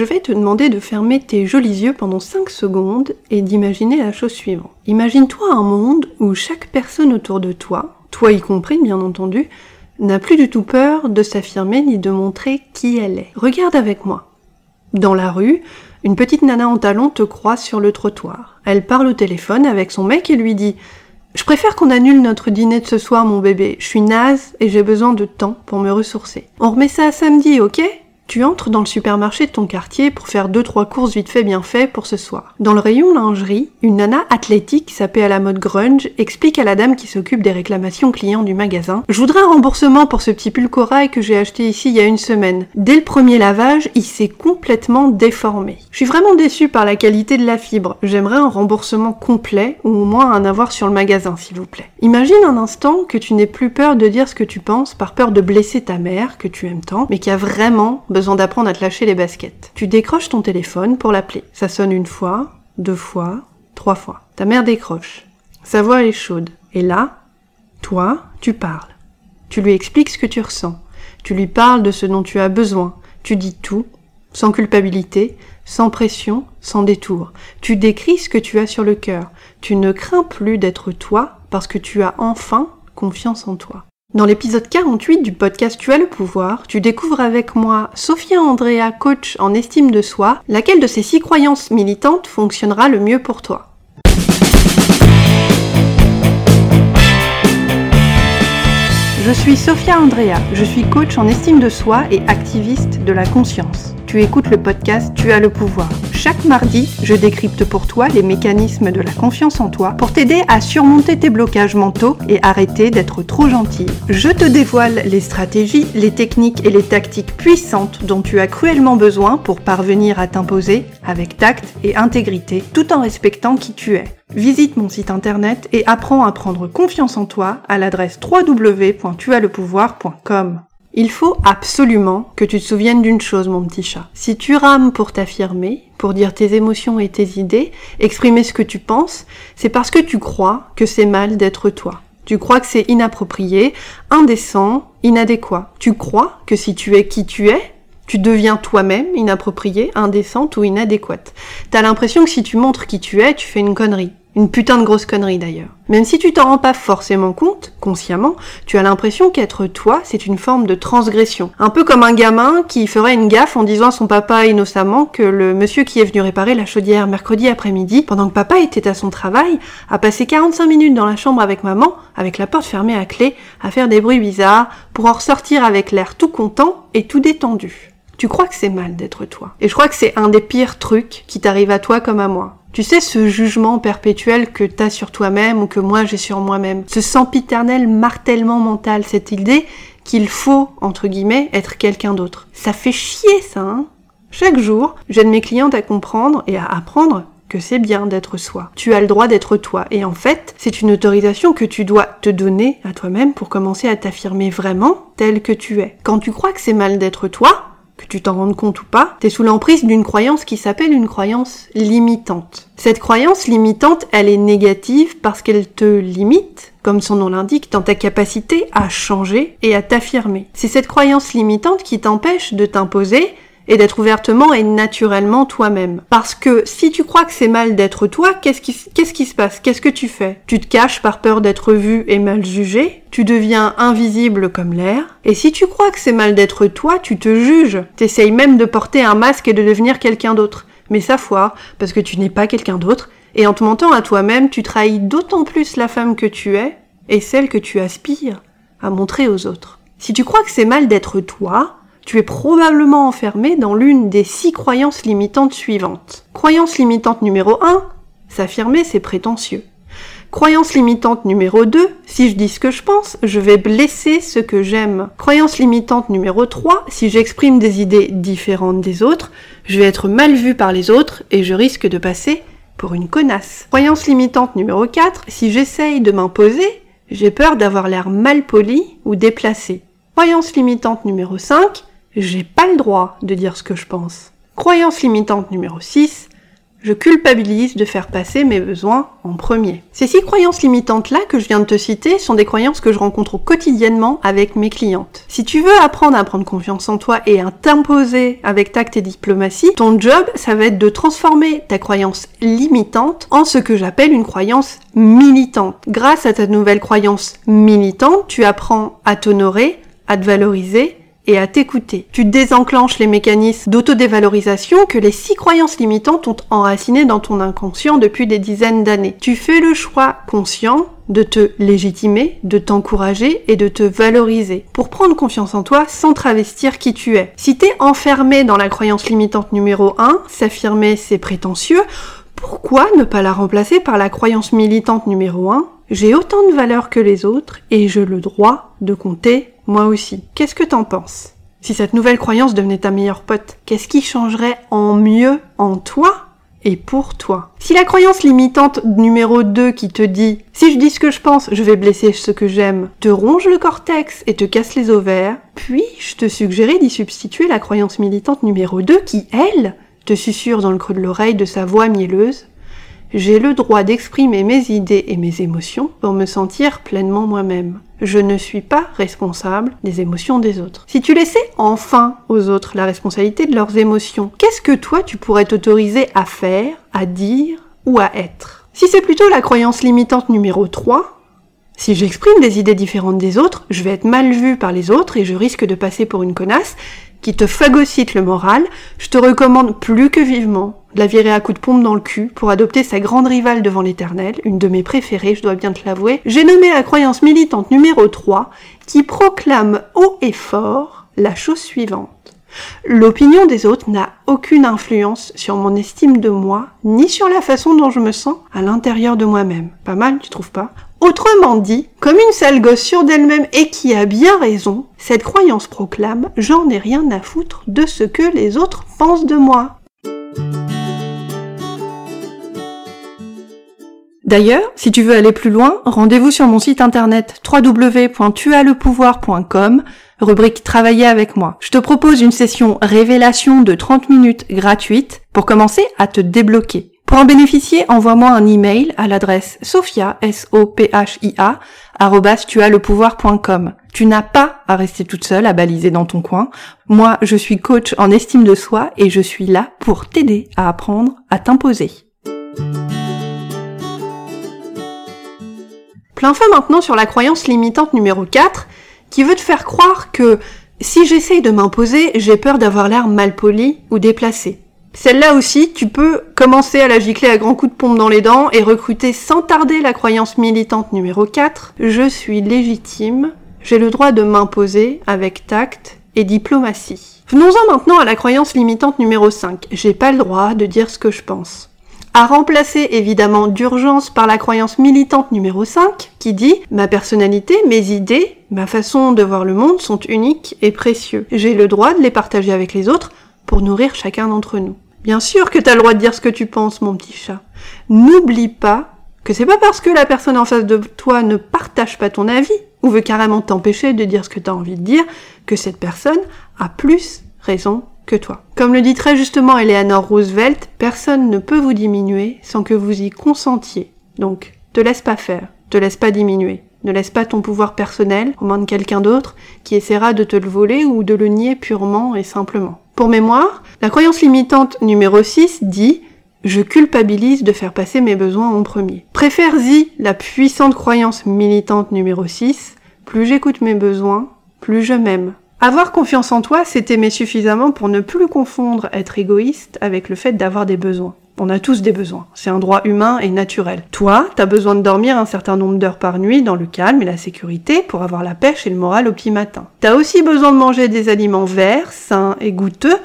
Je vais te demander de fermer tes jolis yeux pendant 5 secondes et d'imaginer la chose suivante. Imagine-toi un monde où chaque personne autour de toi, toi y compris bien entendu, n'a plus du tout peur de s'affirmer ni de montrer qui elle est. Regarde avec moi. Dans la rue, une petite nana en talons te croise sur le trottoir. Elle parle au téléphone avec son mec et lui dit je préfère qu'on annule notre dîner de ce soir, mon bébé. Je suis naze et j'ai besoin de temps pour me ressourcer. On remet ça à samedi, ok? Tu entres dans le supermarché de ton quartier pour faire deux trois courses vite fait bien fait pour ce soir. Dans le rayon lingerie, une nana athlétique sapée à la mode grunge explique à la dame qui s'occupe des réclamations clients du magasin "Je voudrais un remboursement pour ce petit pull corail que j'ai acheté ici il y a une semaine. Dès le premier lavage, il s'est complètement déformé. Je suis vraiment déçue par la qualité de la fibre. J'aimerais un remboursement complet ou au moins un avoir sur le magasin s'il vous plaît." Imagine un instant que tu n'aies plus peur de dire ce que tu penses par peur de blesser ta mère que tu aimes tant mais qui a vraiment besoin d'apprendre à te lâcher les baskets. Tu décroches ton téléphone pour l'appeler. Ça sonne une fois, deux fois, trois fois. Ta mère décroche. Sa voix est chaude. Et là, toi, tu parles. Tu lui expliques ce que tu ressens. Tu lui parles de ce dont tu as besoin. Tu dis tout, sans culpabilité, sans pression, sans détour. Tu décris ce que tu as sur le cœur. Tu ne crains plus d'être toi parce que tu as enfin confiance en toi. Dans l'épisode 48 du podcast Tu as le pouvoir, tu découvres avec moi Sophia Andrea, coach en estime de soi, laquelle de ces six croyances militantes fonctionnera le mieux pour toi. Je suis Sophia Andrea, je suis coach en estime de soi et activiste de la conscience. Tu écoutes le podcast Tu as le pouvoir. Chaque mardi, je décrypte pour toi les mécanismes de la confiance en toi pour t'aider à surmonter tes blocages mentaux et arrêter d'être trop gentil. Je te dévoile les stratégies, les techniques et les tactiques puissantes dont tu as cruellement besoin pour parvenir à t'imposer avec tact et intégrité tout en respectant qui tu es. Visite mon site internet et apprends à prendre confiance en toi à l'adresse www.tuaslepouvoir.com. Il faut absolument que tu te souviennes d'une chose, mon petit chat. Si tu rames pour t'affirmer, pour dire tes émotions et tes idées, exprimer ce que tu penses, c'est parce que tu crois que c'est mal d'être toi. Tu crois que c'est inapproprié, indécent, inadéquat. Tu crois que si tu es qui tu es, tu deviens toi-même inapproprié, indécente ou inadéquate. T'as l'impression que si tu montres qui tu es, tu fais une connerie. Une putain de grosse connerie d'ailleurs. Même si tu t'en rends pas forcément compte, consciemment, tu as l'impression qu'être toi, c'est une forme de transgression. Un peu comme un gamin qui ferait une gaffe en disant à son papa innocemment que le monsieur qui est venu réparer la chaudière mercredi après-midi, pendant que papa était à son travail, a passé 45 minutes dans la chambre avec maman, avec la porte fermée à clé, à faire des bruits bizarres, pour en ressortir avec l'air tout content et tout détendu. Tu crois que c'est mal d'être toi. Et je crois que c'est un des pires trucs qui t'arrive à toi comme à moi. Tu sais, ce jugement perpétuel que t'as sur toi-même ou que moi j'ai sur moi-même, ce sempiternel martèlement mental, cette idée qu'il faut, entre guillemets, être quelqu'un d'autre. Ça fait chier ça, hein? Chaque jour, j'aide mes clientes à comprendre et à apprendre que c'est bien d'être soi. Tu as le droit d'être toi. Et en fait, c'est une autorisation que tu dois te donner à toi-même pour commencer à t'affirmer vraiment tel que tu es. Quand tu crois que c'est mal d'être toi, que tu t'en rendes compte ou pas, t'es sous l'emprise d'une croyance qui s'appelle une croyance limitante. Cette croyance limitante, elle est négative parce qu'elle te limite, comme son nom l'indique, dans ta capacité à changer et à t'affirmer. C'est cette croyance limitante qui t'empêche de t'imposer et d'être ouvertement et naturellement toi-même. Parce que si tu crois que c'est mal d'être toi, qu'est-ce qui, se passe? Qu'est-ce que tu fais? Tu te caches par peur d'être vu et mal jugé, tu deviens invisible comme l'air, et si tu crois que c'est mal d'être toi, tu te juges, t'essayes même de porter un masque et de devenir quelqu'un d'autre. Mais ça foire, parce que tu n'es pas quelqu'un d'autre, et en te mentant à toi-même, tu trahis d'autant plus la femme que tu es, et celle que tu aspires à montrer aux autres. Si tu crois que c'est mal d'être toi, tu es probablement enfermé dans l'une des six croyances limitantes suivantes. Croyance limitante numéro 1, s'affirmer c'est prétentieux. Croyance limitante numéro 2, si je dis ce que je pense, je vais blesser ce que j'aime. Croyance limitante numéro 3, si j'exprime des idées différentes des autres, je vais être mal vu par les autres et je risque de passer pour une connasse. Croyance limitante numéro 4, si j'essaye de m'imposer, j'ai peur d'avoir l'air mal poli ou déplacé. Croyance limitante numéro 5, j'ai pas le droit de dire ce que je pense. Croyance limitante numéro 6, Je culpabilise de faire passer mes besoins en premier. Ces six croyances limitantes-là que je viens de te citer sont des croyances que je rencontre quotidiennement avec mes clientes. Si tu veux apprendre à prendre confiance en toi et à t'imposer avec tact et diplomatie, ton job, ça va être de transformer ta croyance limitante en ce que j'appelle une croyance militante. Grâce à ta nouvelle croyance militante, tu apprends à t'honorer, à te valoriser et à t'écouter. Tu désenclenches les mécanismes d'autodévalorisation que les six croyances limitantes ont enracinées dans ton inconscient depuis des dizaines d'années. Tu fais le choix conscient de te légitimer, de t'encourager et de te valoriser pour prendre confiance en toi sans travestir qui tu es. Si t'es enfermé dans la croyance limitante numéro 1, s'affirmer c'est prétentieux, pourquoi ne pas la remplacer par la croyance militante numéro 1 J'ai autant de valeur que les autres et j'ai le droit de compter moi aussi. Qu'est-ce que t'en penses? Si cette nouvelle croyance devenait ta meilleure pote, qu'est-ce qui changerait en mieux en toi et pour toi? Si la croyance limitante numéro 2 qui te dit si je dis ce que je pense, je vais blesser ce que j'aime, te ronge le cortex et te casse les ovaires, puis je te suggérais d'y substituer la croyance militante numéro 2 qui, elle, te susurre dans le creux de l'oreille de sa voix mielleuse j'ai le droit d'exprimer mes idées et mes émotions pour me sentir pleinement moi-même. Je ne suis pas responsable des émotions des autres. Si tu laissais enfin aux autres la responsabilité de leurs émotions, qu'est-ce que toi tu pourrais t'autoriser à faire, à dire ou à être? Si c'est plutôt la croyance limitante numéro 3, si j'exprime des idées différentes des autres, je vais être mal vue par les autres et je risque de passer pour une connasse qui te phagocyte le moral, je te recommande plus que vivement de la virer à coups de pompe dans le cul pour adopter sa grande rivale devant l'éternel, une de mes préférées, je dois bien te l'avouer. J'ai nommé la croyance militante numéro 3 qui proclame haut et fort la chose suivante. L'opinion des autres n'a aucune influence sur mon estime de moi, ni sur la façon dont je me sens à l'intérieur de moi-même. Pas mal, tu trouves pas? Autrement dit, comme une sale gosse sûre d'elle-même et qui a bien raison, cette croyance proclame ⁇ J'en ai rien à foutre de ce que les autres pensent de moi ⁇ D'ailleurs, si tu veux aller plus loin, rendez-vous sur mon site internet www.tuaslepouvoir.com, rubrique Travailler avec moi. Je te propose une session révélation de 30 minutes gratuite pour commencer à te débloquer. Pour en bénéficier, envoie-moi un email à l'adresse sophia, s o p h i a Tu n'as pas à rester toute seule à baliser dans ton coin. Moi, je suis coach en estime de soi et je suis là pour t'aider à apprendre à t'imposer. Plein feu maintenant sur la croyance limitante numéro 4 qui veut te faire croire que si j'essaye de m'imposer, j'ai peur d'avoir l'air mal poli ou déplacé. Celle-là aussi, tu peux commencer à la gicler à grands coups de pompe dans les dents et recruter sans tarder la croyance militante numéro 4. Je suis légitime, j'ai le droit de m'imposer avec tact et diplomatie. Venons-en maintenant à la croyance limitante numéro 5. J'ai pas le droit de dire ce que je pense. À remplacer évidemment d'urgence par la croyance militante numéro 5 qui dit ma personnalité, mes idées, ma façon de voir le monde sont uniques et précieux. J'ai le droit de les partager avec les autres pour nourrir chacun d'entre nous. Bien sûr que tu as le droit de dire ce que tu penses, mon petit chat. N'oublie pas que c'est pas parce que la personne en face de toi ne partage pas ton avis ou veut carrément t'empêcher de dire ce que tu as envie de dire que cette personne a plus raison que toi. Comme le dit très justement Eleanor Roosevelt, personne ne peut vous diminuer sans que vous y consentiez. Donc, te laisse pas faire, te laisse pas diminuer. Ne laisse pas ton pouvoir personnel aux mains de quelqu'un d'autre qui essaiera de te le voler ou de le nier purement et simplement. Pour mémoire, la croyance limitante numéro 6 dit je culpabilise de faire passer mes besoins en premier. Préfère-y la puissante croyance militante numéro 6, plus j'écoute mes besoins, plus je m'aime. Avoir confiance en toi, c'est aimer suffisamment pour ne plus confondre être égoïste avec le fait d'avoir des besoins. On a tous des besoins. C'est un droit humain et naturel. Toi, t'as besoin de dormir un certain nombre d'heures par nuit dans le calme et la sécurité pour avoir la pêche et le moral au petit matin. T'as aussi besoin de manger des aliments verts, sains et goûteux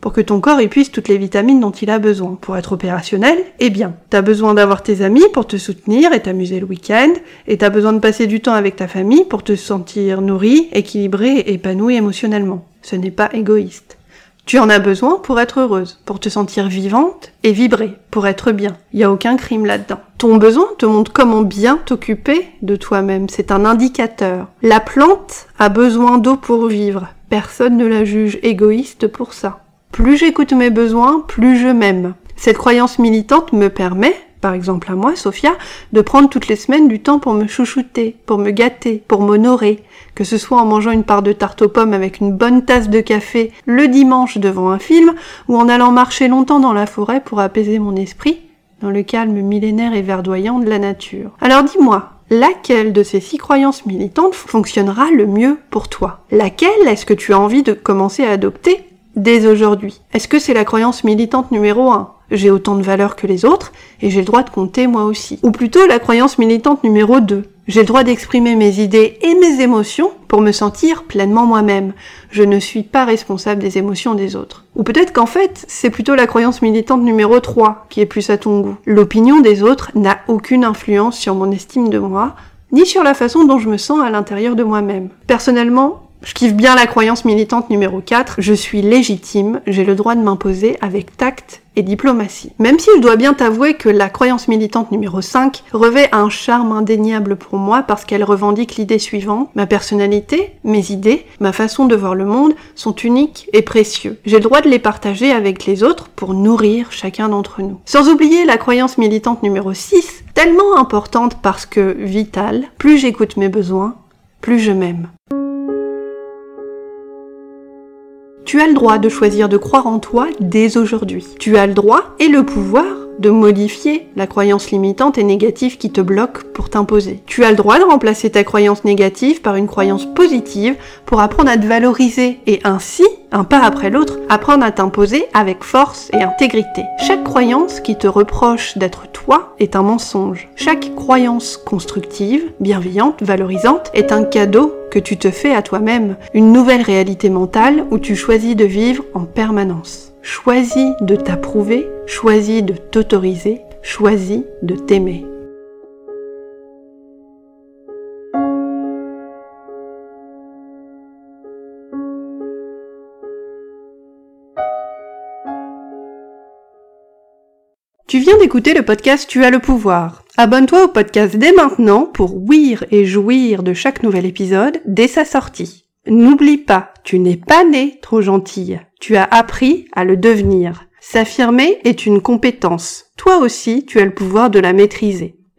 pour que ton corps épuise toutes les vitamines dont il a besoin. Pour être opérationnel, eh bien, t'as besoin d'avoir tes amis pour te soutenir et t'amuser le week-end, et t'as besoin de passer du temps avec ta famille pour te sentir nourri, équilibré et épanoui émotionnellement. Ce n'est pas égoïste. Tu en as besoin pour être heureuse, pour te sentir vivante et vibrer, pour être bien. Il n'y a aucun crime là-dedans. Ton besoin te montre comment bien t'occuper de toi-même. C'est un indicateur. La plante a besoin d'eau pour vivre. Personne ne la juge égoïste pour ça. Plus j'écoute mes besoins, plus je m'aime. Cette croyance militante me permet, par exemple à moi, Sophia, de prendre toutes les semaines du temps pour me chouchouter, pour me gâter, pour m'honorer, que ce soit en mangeant une part de tarte aux pommes avec une bonne tasse de café le dimanche devant un film, ou en allant marcher longtemps dans la forêt pour apaiser mon esprit, dans le calme millénaire et verdoyant de la nature. Alors dis-moi, laquelle de ces six croyances militantes fonctionnera le mieux pour toi? Laquelle est-ce que tu as envie de commencer à adopter dès aujourd'hui? Est-ce que c'est la croyance militante numéro 1 j'ai autant de valeur que les autres et j'ai le droit de compter moi aussi. Ou plutôt la croyance militante numéro 2. J'ai le droit d'exprimer mes idées et mes émotions pour me sentir pleinement moi-même. Je ne suis pas responsable des émotions des autres. Ou peut-être qu'en fait, c'est plutôt la croyance militante numéro 3 qui est plus à ton goût. L'opinion des autres n'a aucune influence sur mon estime de moi, ni sur la façon dont je me sens à l'intérieur de moi-même. Personnellement, je kiffe bien la croyance militante numéro 4, je suis légitime, j'ai le droit de m'imposer avec tact et diplomatie. Même si je dois bien t'avouer que la croyance militante numéro 5 revêt un charme indéniable pour moi parce qu'elle revendique l'idée suivante, ma personnalité, mes idées, ma façon de voir le monde sont uniques et précieux. J'ai le droit de les partager avec les autres pour nourrir chacun d'entre nous. Sans oublier la croyance militante numéro 6, tellement importante parce que vitale, plus j'écoute mes besoins, plus je m'aime. Tu as le droit de choisir de croire en toi dès aujourd'hui. Tu as le droit et le pouvoir de modifier la croyance limitante et négative qui te bloque pour t'imposer. Tu as le droit de remplacer ta croyance négative par une croyance positive pour apprendre à te valoriser et ainsi, un pas après l'autre, apprendre à t'imposer avec force et intégrité. Chaque croyance qui te reproche d'être toi est un mensonge. Chaque croyance constructive, bienveillante, valorisante est un cadeau que tu te fais à toi-même, une nouvelle réalité mentale où tu choisis de vivre en permanence. Choisis de t'approuver, choisis de t'autoriser, choisis de t'aimer. Tu viens d'écouter le podcast Tu as le pouvoir. Abonne-toi au podcast dès maintenant pour ouïr et jouir de chaque nouvel épisode dès sa sortie. N'oublie pas, tu n'es pas né trop gentille. Tu as appris à le devenir. S'affirmer est une compétence. Toi aussi, tu as le pouvoir de la maîtriser.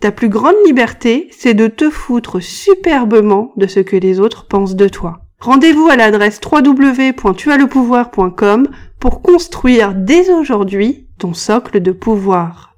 Ta plus grande liberté, c'est de te foutre superbement de ce que les autres pensent de toi. Rendez-vous à l'adresse www.tuaslepouvoir.com pour construire dès aujourd'hui ton socle de pouvoir.